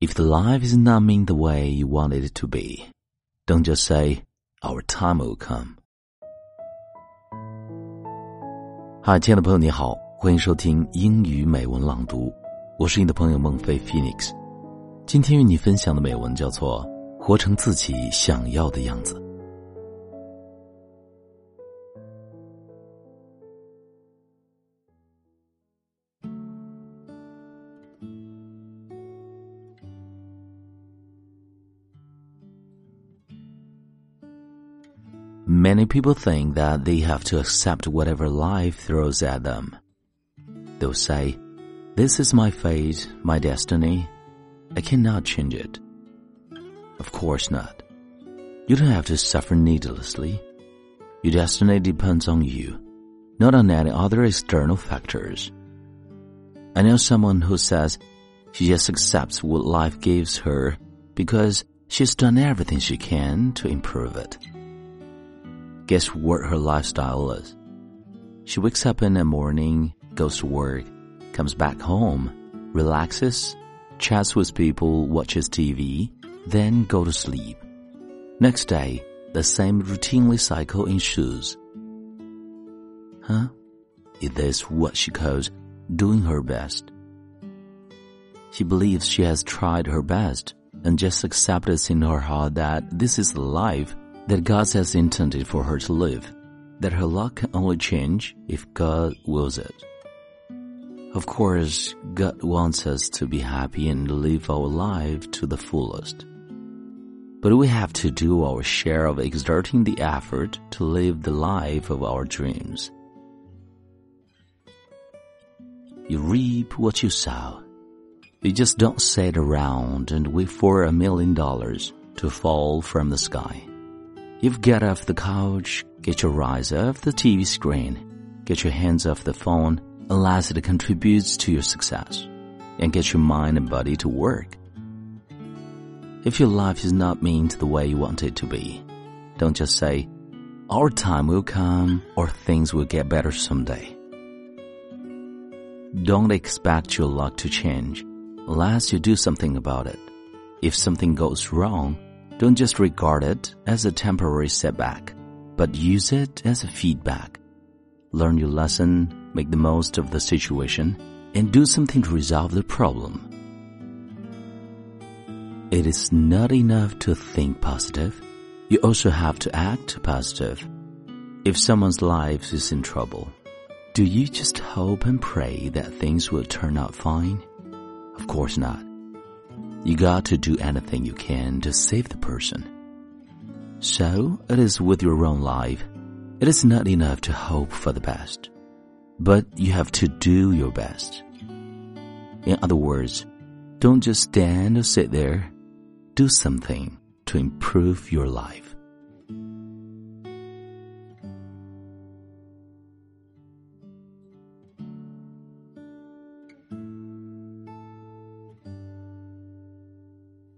If the life is not mean the way you want it to be, don't just say, our time will come. 嗨，亲爱的朋友，你好，欢迎收听英语美文朗读，我是你的朋友孟非 Phoenix。今天与你分享的美文叫做《活成自己想要的样子》。Many people think that they have to accept whatever life throws at them. They'll say, This is my fate, my destiny. I cannot change it. Of course not. You don't have to suffer needlessly. Your destiny depends on you, not on any other external factors. I know someone who says she just accepts what life gives her because she's done everything she can to improve it. Guess what her lifestyle is? She wakes up in the morning, goes to work, comes back home, relaxes, chats with people, watches TV, then go to sleep. Next day, the same routinely cycle ensues. Huh? Is this what she calls doing her best? She believes she has tried her best and just accepts in her heart that this is life that God has intended for her to live, that her luck can only change if God wills it. Of course, God wants us to be happy and live our life to the fullest. But we have to do our share of exerting the effort to live the life of our dreams. You reap what you sow. You just don't sit around and wait for a million dollars to fall from the sky. You've got off the couch, get your eyes off the TV screen, get your hands off the phone unless it contributes to your success, and get your mind and body to work. If your life is not meant the way you want it to be, don't just say, our time will come or things will get better someday. Don't expect your luck to change unless you do something about it. If something goes wrong, don't just regard it as a temporary setback, but use it as a feedback. Learn your lesson, make the most of the situation, and do something to resolve the problem. It is not enough to think positive. You also have to act positive. If someone's life is in trouble, do you just hope and pray that things will turn out fine? Of course not. You got to do anything you can to save the person. So it is with your own life. It is not enough to hope for the best, but you have to do your best. In other words, don't just stand or sit there. Do something to improve your life.